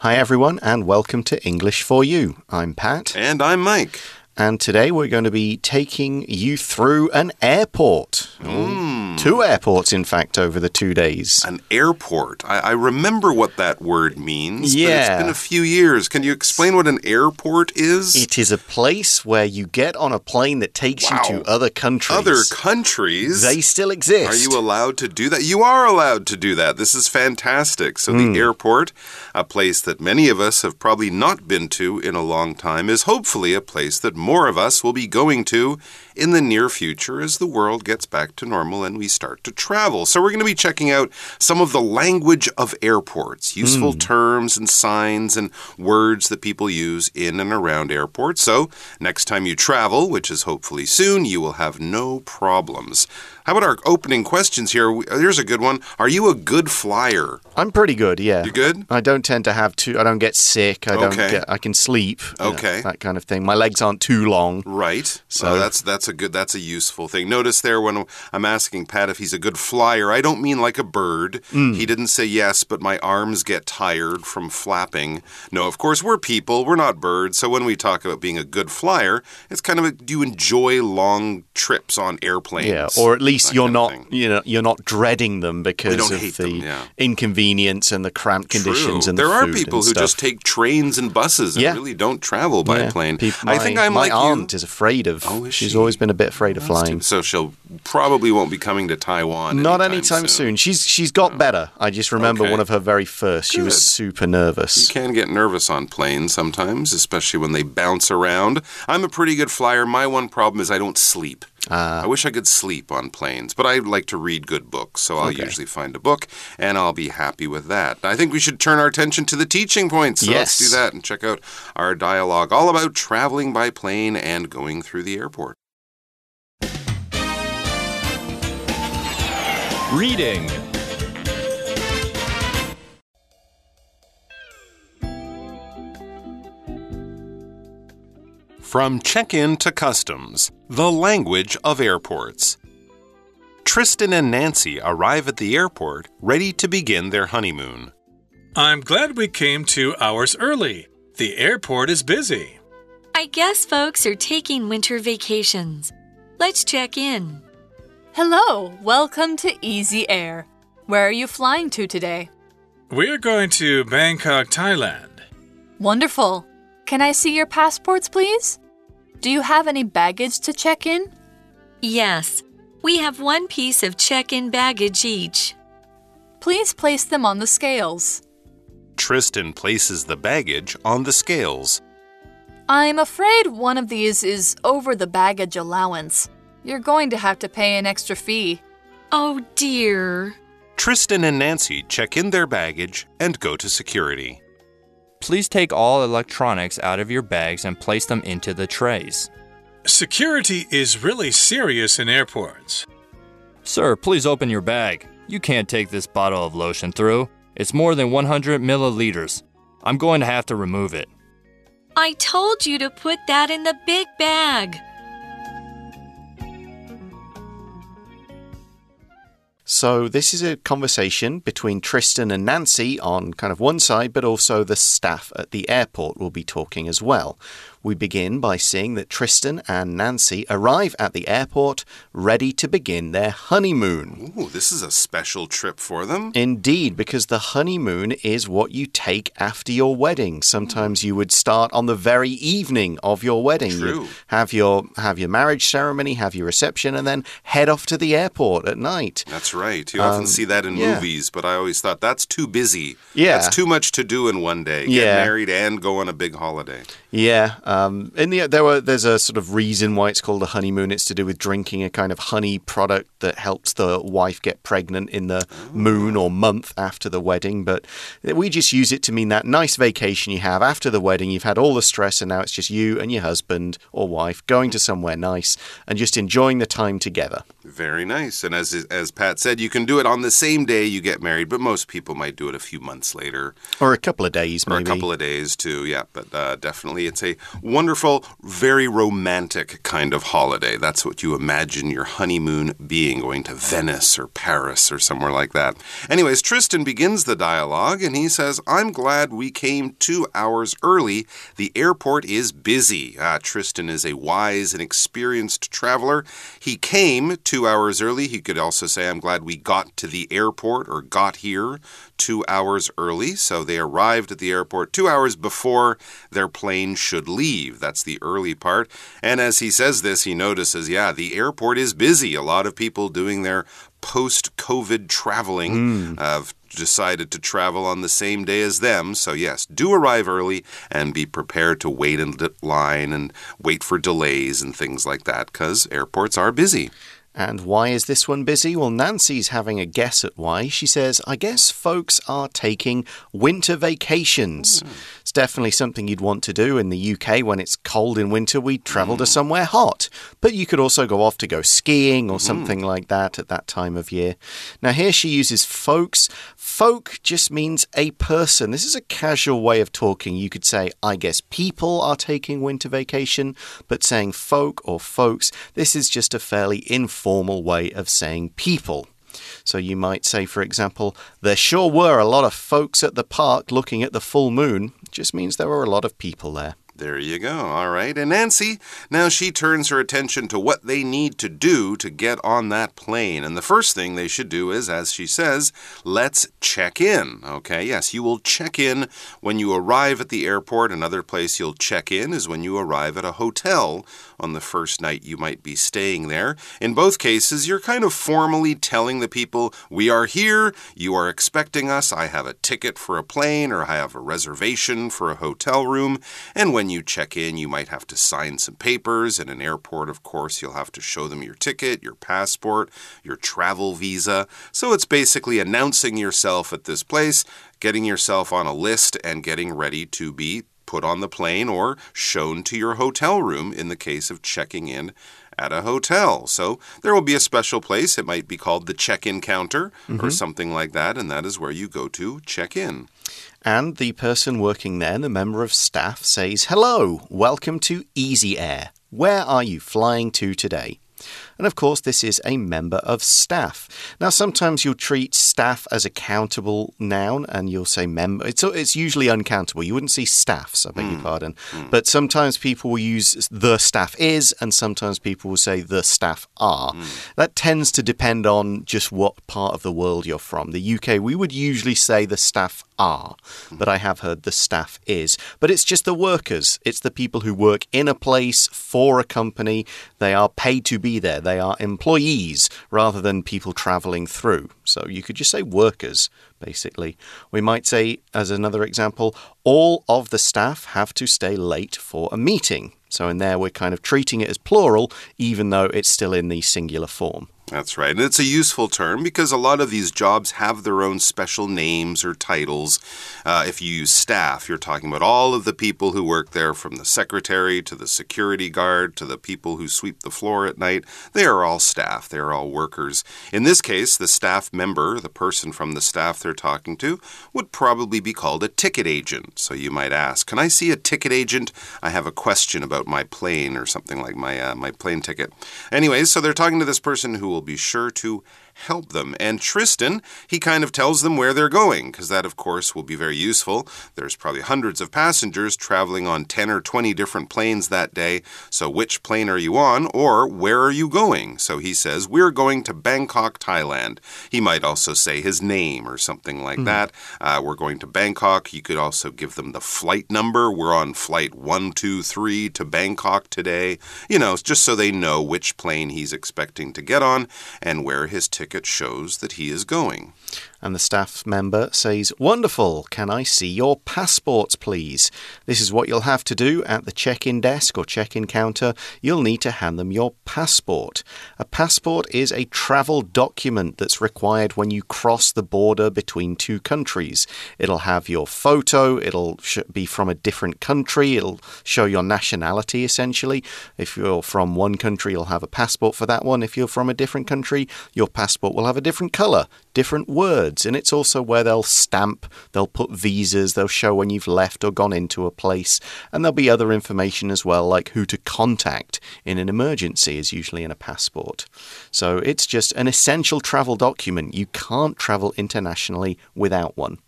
Hi, everyone, and welcome to English for You. I'm Pat. And I'm Mike. And today we're going to be taking you through an airport. Mm. Two airports, in fact, over the two days. An airport. I, I remember what that word means. Yeah. it's been a few years. Can you explain what an airport is? It is a place where you get on a plane that takes Wow. you to other countries. Other countries. They still exist. Are you allowed to do that? You are allowed to do that. This is fantastic. So, Hmm. the airport, a place that many of us have probably not been to in a long time, is hopefully a place that more of us will be going to in the near future as the world gets back to normal and we start to travel. So, we're going to be checking out some of the language of airports, useful Hmm. terms and signs and words that people use in and around airports. So, next time you travel, which is hopefully soon, you will have no problems. How about our opening questions here? Here's a good one. Are you a good flyer? I'm pretty good, yeah. You good? I don't tend to have too. I don't get sick. I don't Okay. get. I can sleep. you know, Okay. that kind of thing. My legs aren't too long. Right. So So- that's that's a good that's a useful thing. Notice there when I'm asking Pat if he's a good flyer, I don't mean like a bird. Mm. He didn't say yes, but my arms get tired from flapping. No, of course we're people, we're not birds. So when we talk about being a good flyer, it's kind of a, do you enjoy long trips on airplanes? Yeah, or at least you're not, you know, you're not dreading them because of the them, yeah. inconvenience and the cramped conditions True. and there the are people who stuff. just take trains and buses and Yeah. really don't travel by Yeah, plane. I think I'm my like aunt you. is afraid of. Oh, is she's she? always been a bit afraid of flying. So she'll probably won't be coming to Taiwan. Not anytime anytime soon. She's she's got better. I just remember Okay. one of her very first. She was super nervous. You can get nervous on planes sometimes, especially when they bounce around. I'm a pretty good flyer. My one problem is I don't sleep. Ah. I wish I could sleep on planes, but I like to read good books, so I'll Okay. usually find a book and I'll be happy with that. I think we should turn our attention to the teaching points. So let's Yes. do that and check out our dialogue all about traveling by plane and going through the airport. Reading. From check in to customs, the language of airports. Tristan and Nancy arrive at the airport ready to begin their honeymoon. I'm glad we came two hours early. The airport is busy. I guess folks are taking winter vacations. Let's check in. Hello, welcome to Easy Air. Where are you flying to today? We're going to Bangkok, Thailand. Wonderful. Can I see your passports, please? Do you have any baggage to check in? Yes, we have one piece of check in baggage each. Please place them on the scales. Tristan places the baggage on the scales. I'm afraid one of these is over the baggage allowance. You're going to have to pay an extra fee. Oh dear. Tristan and Nancy check in their baggage and go to security. Please take all electronics out of your bags and place them into the trays. Security is really serious in airports. Sir, please open your bag. You can't take this bottle of lotion through. It's more than 100 milliliters. I'm going to have to remove it. I told you to put that in the big bag. So this is a conversation between Tristan and Nancy on kind of one side, but also the staff at the airport will be talking as well. We begin by seeing that Tristan and Nancy arrive at the airport ready to begin their honeymoon. Ooh, this is a special trip for them. Indeed, because the honeymoon is what you take after your wedding. Sometimes you would start on the very evening of your wedding. You'd True. have your have your marriage ceremony, have your reception, and then head off to the airport at night. That's right. You often see that in Um, yeah. movies, but I always thought that's too busy. Yeah. That's too much to do in one day. Get Yeah. married and go on a big holiday. Yeah, um, in the there were there's a sort of reason why it's called a honeymoon. It's to do with drinking a kind of honey product that helps the wife get pregnant in the moon or month after the wedding. But we just use it to mean that nice vacation you have after the wedding. You've had all the stress, and now it's just you and your husband or wife going to somewhere nice and just enjoying the time together. Very nice. And as as Pat said, you can do it on the same day you get married, but most people might do it a few months later Or a couple of days, or maybe. a couple of days too. Yeah, but uh, definitely it's a wonderful, very romantic kind of holiday. That's what you imagine your honeymoon being, going to Venice or Paris or somewhere like that. Anyways, Tristan begins the dialogue and he says, I'm glad we came two hours early. The airport is busy. Ah, Tristan is a wise and experienced traveler. He came two hours early. He could also say, I'm glad we got to the airport or got here two hours early. So they arrived at the airport two hours before their plane should leave. That's the early part. And as he says this, he notices, yeah, the airport is busy. A lot of people doing their post COVID traveling. Hmm. have decided to travel on the same day as them. So, yes, do arrive early and be prepared to wait in line and wait for delays and things like that because airports are busy. And why is this one busy? Well, Nancy's having a guess at why. She says, I guess folks are taking winter vacations. It's definitely something you'd want to do in the UK when it's cold in winter. We travel to mm. somewhere hot. But you could also go off to go skiing or mm-hmm. something like that at that time of year. Now, here she uses folks. Folk just means a person. This is a casual way of talking. You could say, I guess people are taking winter vacation, but saying folk or folks, this is just a fairly informal way of saying people. So you might say, for example, there sure were a lot of folks at the park looking at the full moon. Just means there were a lot of people there. There you go. All right. And Nancy, now she turns her attention to what they need to do to get on that plane. And the first thing they should do is, as she says, let's check in. Okay. Yes, you will check in when you arrive at the airport. Another place you'll check in is when you arrive at a hotel on the first night you might be staying there. In both cases, you're kind of formally telling the people, we are here, you are expecting us, I have a ticket for a plane, or I have a reservation for a hotel room. And when you check in, you might have to sign some papers. In an airport, of course, you'll have to show them your ticket, your passport, your travel visa. So it's basically announcing yourself at this place, getting yourself on a list, and getting ready to be put on the plane or shown to your hotel room in the case of checking in at a hotel. So there will be a special place. It might be called the check in counter or mm-hmm. something like that, and that is where you go to check in. And the person working there, the member of staff, says, Hello, welcome to Easy Air. Where are you flying to today? And of course, this is a member of staff. Now, sometimes you'll treat staff as a countable noun and you'll say member. It's, it's usually uncountable. You wouldn't see staffs, I beg your hmm. pardon. Hmm. But sometimes people will use the staff is and sometimes people will say the staff are. Hmm. That tends to depend on just what part of the world you're from. The UK, we would usually say the staff are, but I have heard the staff is. But it's just the workers, it's the people who work in a place for a company. They are paid to be there, they are employees rather than people traveling through. So you could just say workers, basically. We might say, as another example, all of the staff have to stay late for a meeting. So in there, we're kind of treating it as plural, even though it's still in the singular form. That's right. And it's a useful term because a lot of these jobs have their own special names or titles. Uh, if you use staff, you're talking about all of the people who work there, from the secretary to the security guard to the people who sweep the floor at night. They are all staff, they are all workers. In this case, the staff member, the person from the staff they're talking to, would probably be called a ticket agent. So you might ask, Can I see a ticket agent? I have a question about my plane or something like my, uh, my plane ticket. Anyways, so they're talking to this person who will be sure to help them. And Tristan, he kind of tells them where they're going, because that, of course, will be very useful. There's probably hundreds of passengers traveling on 10 or 20 different planes that day. So, which plane are you on, or where are you going? So he says, We're going to Bangkok, Thailand. He might also say his name or something like that. Uh, we're going to Bangkok. You could also give them the flight number. We're on flight 123 to Bangkok today. You know, just so they know which plane he's expecting to get on and where his ticket shows that he is going. And the staff member says, Wonderful. Can I see your passports, please? This is what you'll have to do at the check in desk or check in counter. You'll need to hand them your passport. A passport is a travel document that's required when you cross the border between two countries. It'll have your photo, it'll be from a different country, it'll show your nationality essentially. If you're from one country, you'll have a passport for that one. If you're from a different country, your passport will have a different color, different words, and it's also where they'll stamp, they'll put visas, they'll show when you've left or gone into a place, and there'll be other information as well, like who to contact in an emergency, is usually in a passport. So it's just an essential travel document. You can't travel internationally without one.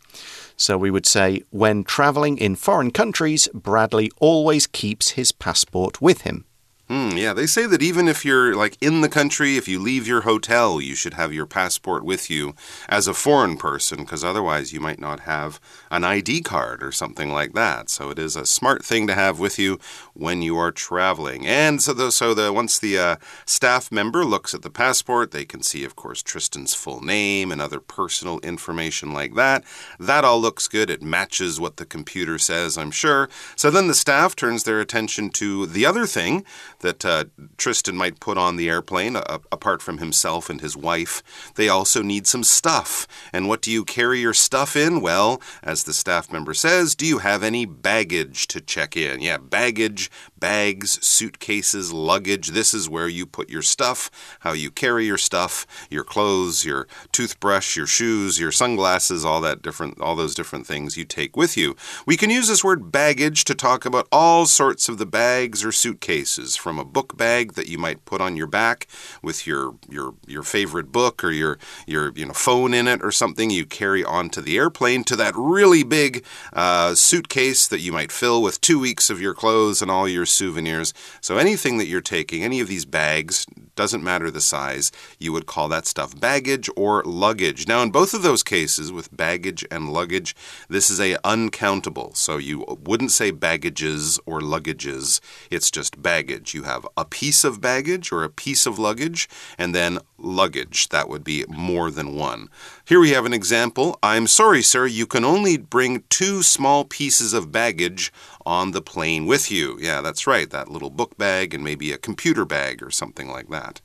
So we would say, when traveling in foreign countries, Bradley always keeps his passport with him. Mm, yeah, they say that even if you're like in the country, if you leave your hotel, you should have your passport with you as a foreign person, because otherwise you might not have an ID card or something like that. So it is a smart thing to have with you when you are traveling. And so, the, so the once the uh, staff member looks at the passport, they can see, of course, Tristan's full name and other personal information like that. That all looks good. It matches what the computer says, I'm sure. So then the staff turns their attention to the other thing that uh, Tristan might put on the airplane, uh, apart from himself and his wife. They also need some stuff. And what do you carry your stuff in? Well, as the staff member says, do you have any baggage to check in? Yeah, baggage, bags, suitcases, luggage. This is where you put your stuff, how you carry your stuff, your clothes, your toothbrush, your shoes, your sunglasses, all that different all those different things you take with you. We can use this word baggage to talk about all sorts of the bags or suitcases from a book bag that you might put on your back with your your your favorite book or your your you know phone in it or something you carry onto the airplane to that really big uh, suitcase that you might fill with two weeks of your clothes and all your souvenirs. So anything that you're taking, any of these bags, doesn't matter the size, you would call that stuff baggage or luggage. Now, in both of those cases, with baggage and luggage, this is a uncountable. So you wouldn't say baggages or luggages. It's just baggage. You have a piece of baggage or a piece of luggage, and then luggage. That would be more than one. Here we have an example. I'm sorry, sir, you can only bring two small pieces of baggage on the plane with you. Yeah, that's right. That little book bag and maybe a computer bag or something like that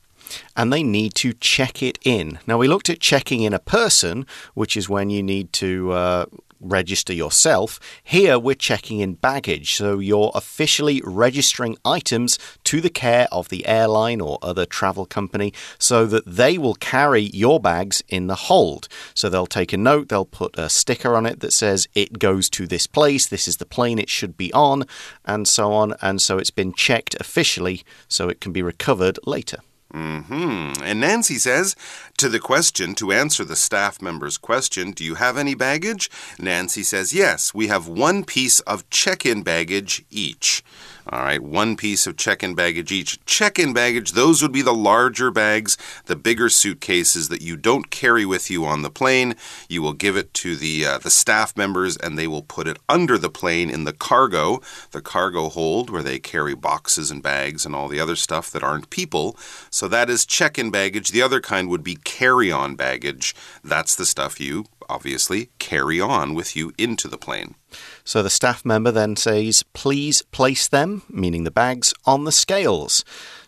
and they need to check it in. Now, we looked at checking in a person, which is when you need to uh, register yourself. Here we're checking in baggage, so you're officially registering items to the care of the airline or other travel company so that they will carry your bags in the hold. So they'll take a note, they'll put a sticker on it that says it goes to this place, this is the plane it should be on, and so on. And so it's been checked officially so it can be recovered later. Mm hmm. And Nancy says, to the question, to answer the staff member's question, do you have any baggage? Nancy says, yes, we have one piece of check in baggage each. All right, one piece of check in baggage each. Check in baggage, those would be the larger bags, the bigger suitcases that you don't carry with you on the plane. You will give it to the, uh, the staff members and they will put it under the plane in the cargo, the cargo hold where they carry boxes and bags and all the other stuff that aren't people. So that is check in baggage. The other kind would be carry on baggage. That's the stuff you obviously carry on with you into the plane. So the staff member then says, please place them, meaning the bags, on the scales.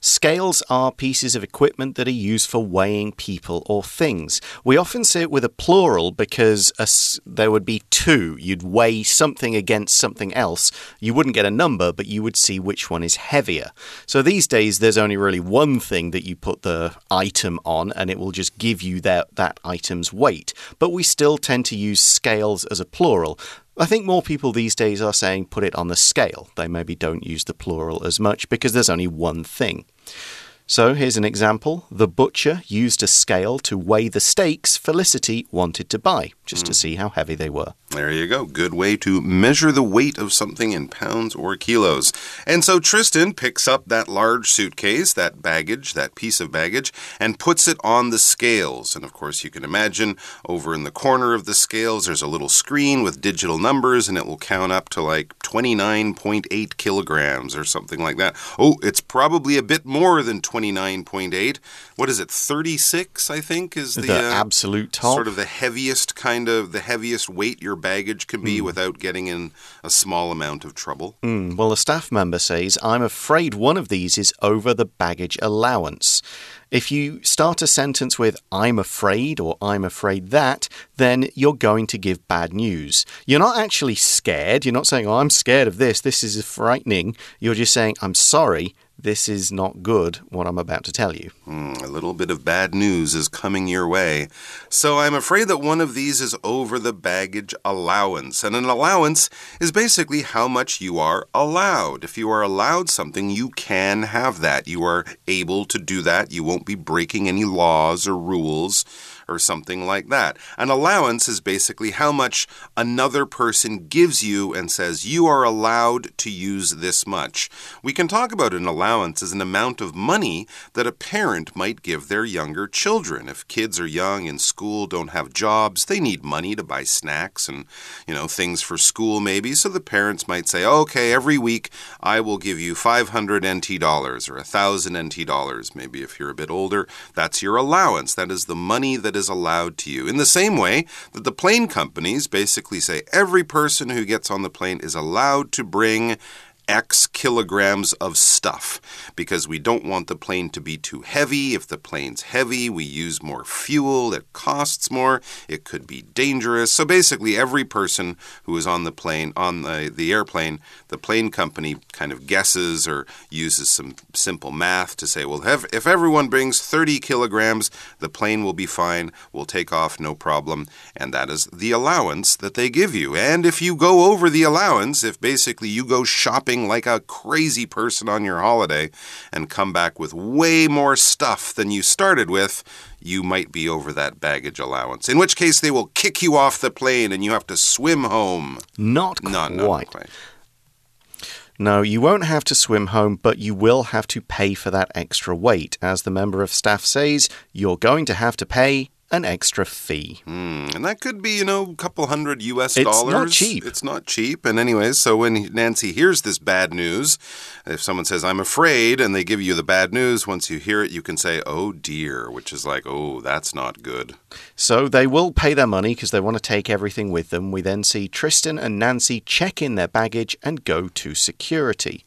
Scales are pieces of equipment that are used for weighing people or things. We often say it with a plural because a, there would be two. You'd weigh something against something else. You wouldn't get a number, but you would see which one is heavier. So these days, there's only really one thing that you put the item on, and it will just give you that, that item's weight. But we still tend to use scales as a plural. I think more people these days are saying put it on the scale. They maybe don't use the plural as much because there's only one thing. So here's an example. The butcher used a scale to weigh the steaks Felicity wanted to buy, just mm. to hmm. see how heavy they were. There you go. Good way to measure the weight of something in pounds or kilos. And so Tristan picks up that large suitcase, that baggage, that piece of baggage, and puts it on the scales. And of course, you can imagine over in the corner of the scales, there's a little screen with digital numbers, and it will count up to like 29.8 kilograms or something like that. Oh, it's probably a bit more than 29.8. What is it? 36, I think, is the, the uh, absolute top. Sort of the heaviest kind of, the heaviest weight your baggage can be mm. without getting in a small amount of trouble. Mm. Well, a staff member says, I'm afraid one of these is over the baggage allowance. If you start a sentence with, I'm afraid or I'm afraid that, then you're going to give bad news. You're not actually scared. You're not saying, oh, I'm scared of this. This is frightening. You're just saying, I'm sorry this is not good, what I'm about to tell you. Mm, a little bit of bad news is coming your way. So I'm afraid that one of these is over the baggage allowance. And an allowance is basically how much you are allowed. If you are allowed something, you can have that. You are able to do that. You won't be breaking any laws or rules or something like that. An allowance is basically how much another person gives you and says you are allowed to use this much. We can talk about an allowance as an amount of money that a parent might give their younger children. If kids are young in school, don't have jobs, they need money to buy snacks and, you know, things for school maybe. So the parents might say, okay, every week I will give you 500 NT dollars or 1,000 NT dollars. Maybe if you're a bit older, that's your allowance. That is the money that is allowed to you. In the same way that the plane companies basically say every person who gets on the plane is allowed to bring X kilograms of stuff because we don't want the plane to be too heavy. If the plane's heavy, we use more fuel, it costs more, it could be dangerous. So basically, every person who is on the plane, on the, the airplane, the plane company kind of guesses or uses some simple math to say, well, if everyone brings 30 kilograms, the plane will be fine, we'll take off, no problem. And that is the allowance that they give you. And if you go over the allowance, if basically you go shopping, shopping like a crazy person on your holiday and come back with way more stuff than you started with, you might be over that baggage allowance. In which case, they will kick you off the plane and you have to swim home. Not No, quite. not quite. No, you won't have to swim home, but you will have to pay for that extra weight. As the member of staff says, you're going to have to pay an extra fee. Mm, and that could be, you know, a couple hundred US It's dollars. not cheap. It's not cheap. And, anyways, so when Nancy hears this bad news, if someone says, I'm afraid, and they give you the bad news, once you hear it, you can say, oh dear, which is like, oh, that's not good. So they will pay their money because they want to take everything with them. We then see Tristan and Nancy check in their baggage and go to security.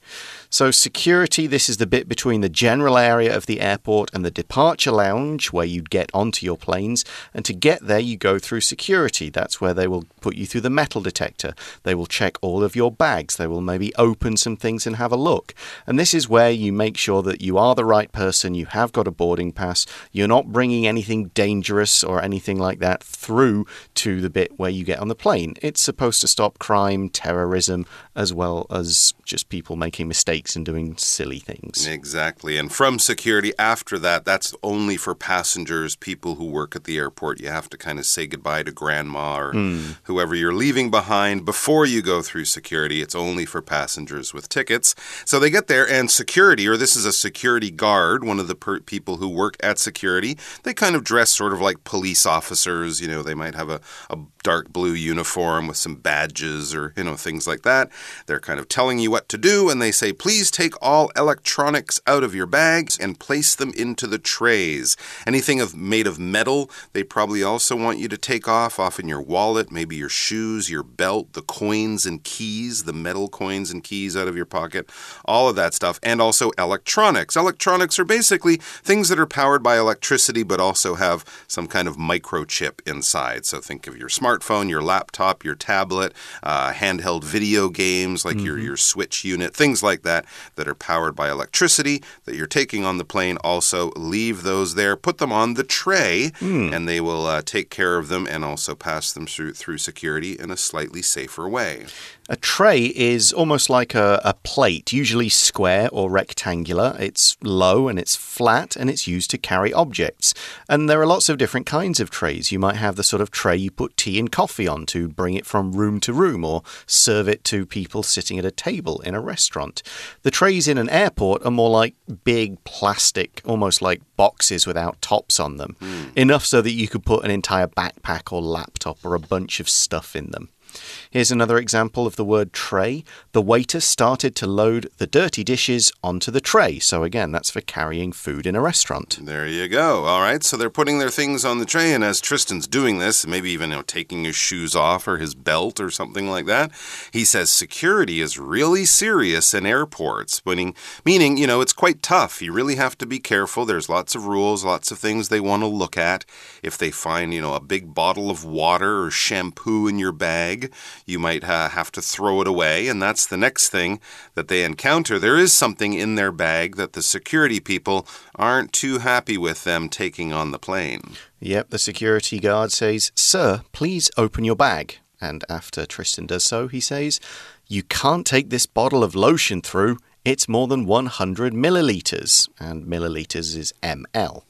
So, security, this is the bit between the general area of the airport and the departure lounge where you'd get onto your planes. And to get there, you go through security. That's where they will put you through the metal detector. They will check all of your bags. They will maybe open some things and have a look. And this is where you make sure that you are the right person, you have got a boarding pass, you're not bringing anything dangerous or anything like that through to the bit where you get on the plane. It's supposed to stop crime, terrorism, as well as just people making mistakes and doing silly things. Exactly. And from security after that, that's only for passengers, people who work at the airport. You have to kind of say goodbye to grandma or hmm. whoever you're leaving behind before you go through security. It's only for passengers with tickets. So they get there, and security, or this is a security guard, one of the per- people who work at security, they kind of dress sort of like police officers. You know, they might have a, a dark blue uniform with some badges or, you know, things like that. They're kind of telling you what to do, and they say, please take all electronics out of your bags and place them into the trays. Anything of made of metal, they probably also want you to take off, off in your wallet, maybe your shoes, your belt, the coins and keys, the metal coins and keys out of your pocket, all of that stuff, and also electronics. Electronics are basically things that are powered by electricity but also have some kind of microchip inside. So think of your smartphone, your laptop, your tablet, uh, handheld video games like your, your Switch unit, things like that that are powered by electricity that you're taking on the plane. Also, leave those there, put them on the tray, and they will uh, take care of them and also pass them through, through security in a slightly safer way. A tray is almost like a, a plate, usually square or rectangular. It's low and it's flat and it's used to carry objects. And there are lots of different kinds of trays. You might have the sort of tray you put tea and coffee on to bring it from room to room or serve it to people sitting at a table in a restaurant. The trays in an airport are more like big plastic, almost like boxes without tops on them, hmm. enough so that you could put an entire backpack or laptop or a bunch of stuff in them. Here's another example of the word tray. The waiter started to load the dirty dishes onto the tray. So, again, that's for carrying food in a restaurant. There you go. All right. So they're putting their things on the tray, and as Tristan's doing this, maybe even you know, taking his shoes off or his belt or something like that, he says security is really serious in airports, meaning, meaning you know, it's quite tough. You really have to be careful. There's lots of rules, lots of things they want to look at. If they find, you know, a big bottle of water or shampoo in your bag, bag. You might uh, have to throw it away, and that's the next thing that they encounter. There is something in their bag that the security people aren't too happy with them taking on the plane. Yep, the security guard says, Sir, please open your bag. And after Tristan does so, he says, You can't take this bottle of lotion through. It's more than 100 milliliters. And milliliters is ml.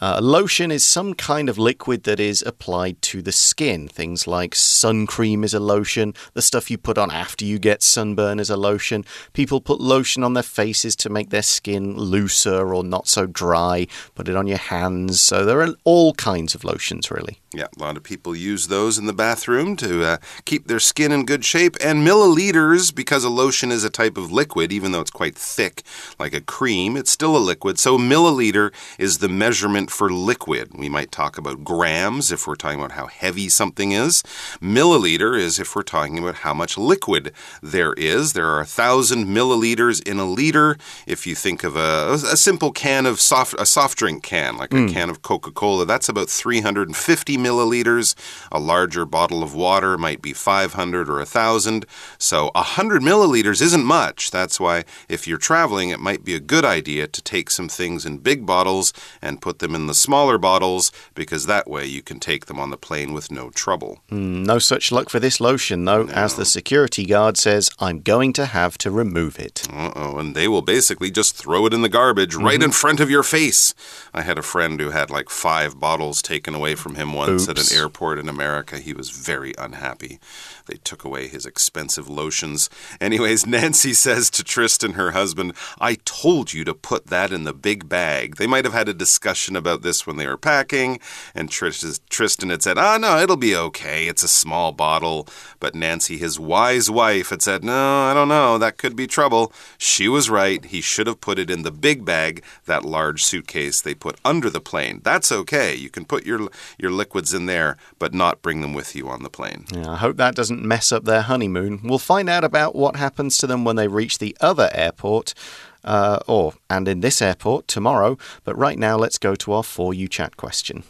Uh, lotion is some kind of liquid that is applied to the skin. Things like sun cream is a lotion. The stuff you put on after you get sunburn is a lotion. People put lotion on their faces to make their skin looser or not so dry. Put it on your hands. So there are all kinds of lotions, really. Yeah, a lot of people use those in the bathroom to uh, keep their skin in good shape. And milliliters, because a lotion is a type of liquid, even though it's quite thick, like a cream, it's still a liquid. So milliliter is the measurement for liquid. We might talk about grams if we're talking about how heavy something is. Milliliter is if we're talking about how much liquid there is. There are a thousand milliliters in a liter. If you think of a, a simple can of soft, a soft drink can, like a hmm. can of Coca Cola, that's about 350 milliliters. A larger bottle of water might be 500 or 1,000. So 100 milliliters isn't much. That's why if you're traveling, it might be a good idea to take some things in big bottles and put them in the smaller bottles because that way you can take them on the plane with no trouble. No such luck for this lotion, though, as the security guard says, I'm going to have to remove it. Uh oh, and they will basically just throw it in the garbage right in front of your face. I had a friend who had like five bottles taken away from him once at an airport in America. He was very unhappy. They took away his expensive lotions. Anyways, Nancy says to Tristan, her husband, I told you to put that in the big bag. They might have had a discussion about this when they were packing, and Tristan had said, Ah, no, it'll be okay. It's a small bottle. But Nancy, his wise wife, had said, No, I don't know. That could be trouble. She was right. He should have put it in the big bag, that large suitcase they put under the plane. That's okay. You can put your, your liquids in there, but not bring them with you on the plane. Yeah, I hope that doesn't mess up their honeymoon. We'll find out about what happens to them when they reach the other airport, uh, or and in this airport tomorrow. But right now, let's go to our For You chat question.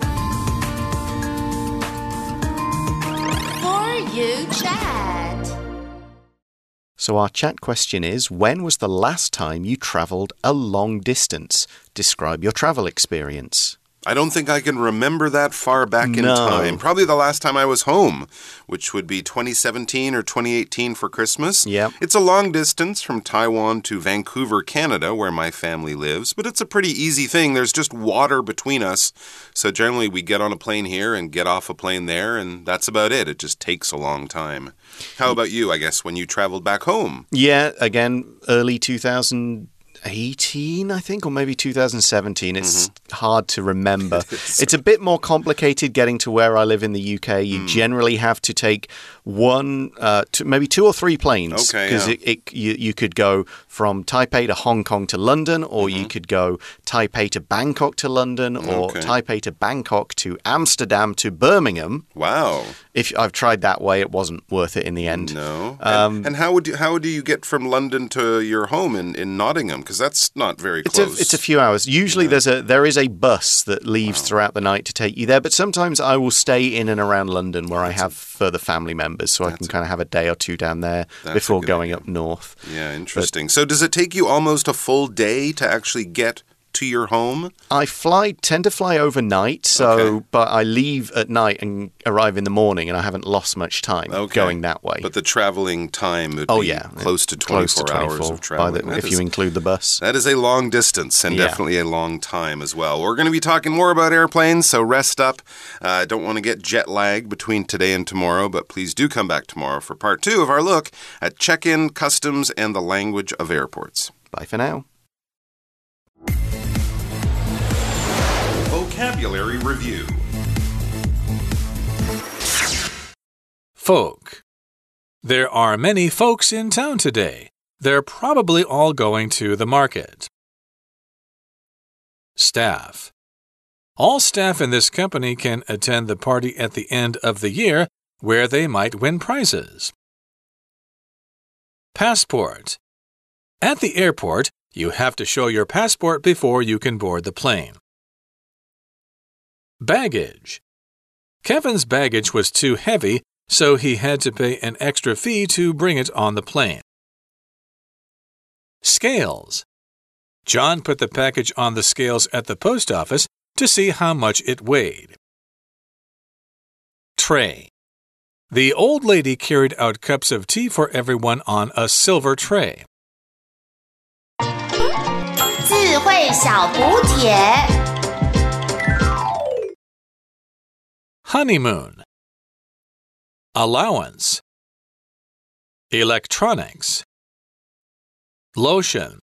For you chat. So, our chat question is When was the last time you traveled a long distance? Describe your travel experience. I don't think I can remember that far back in No. time. Probably the last time I was home, which would be 2017 or 2018 for Christmas. Yep. It's a long distance from Taiwan to Vancouver, Canada, where my family lives, but it's a pretty easy thing. There's just water between us. So generally, we get on a plane here and get off a plane there, and that's about it. It just takes a long time. How about you, I guess, when you traveled back home? Yeah, again, early 2018, I think, or maybe 2017. It's hard to remember. it's a bit more complicated getting to where I live in the UK. You generally have to take one, uh, two, maybe two or three planes Okay, because yeah. it, it, you, you could go from Taipei to Hong Kong to London, or you could go Taipei to Bangkok to London, or Okay. Taipei to Bangkok to Amsterdam to Birmingham. Wow. If I've tried that way, it wasn't worth it in the end. No. Um, and, and how would you, how do you get from London to your home in, in Nottingham? Because that's not very It's a, close. it's a few hours. Usually, there's a there is a bus that leaves throughout the night to take you there. But sometimes I will stay in and around London where I have further family members, so I can kind of have a day or two down there before going idea. up north. Yeah, interesting. so does it take you almost a full day to actually get to your home? I fly tend to fly overnight, so Okay. but I leave at night and arrive in the morning, and I haven't lost much time Okay. going that way. But the traveling time would oh be yeah, close to 24, close to 24 hours of traveling. the, if is- you include the bus. That is a long distance and Yeah. definitely a long time as well. We're going to be talking more about airplanes, so rest up. I uh, don't want to get jet lag between today and tomorrow, but please do come back tomorrow for part two of our look at check in, customs, and the language of airports. Bye for now. Vocabulary Review Folk. There are many folks in town today. They're probably all going to the market. Staff. All staff in this company can attend the party at the end of the year where they might win prizes. Passport. At the airport, you have to show your passport before you can board the plane. Baggage. Kevin's baggage was too heavy, so he had to pay an extra fee to bring it on the plane. Scales. John put the package on the scales at the post office to see how much it weighed. Tray. The old lady carried out cups of tea for everyone on a silver tray. Honeymoon. Allowance. Electronics. Lotion.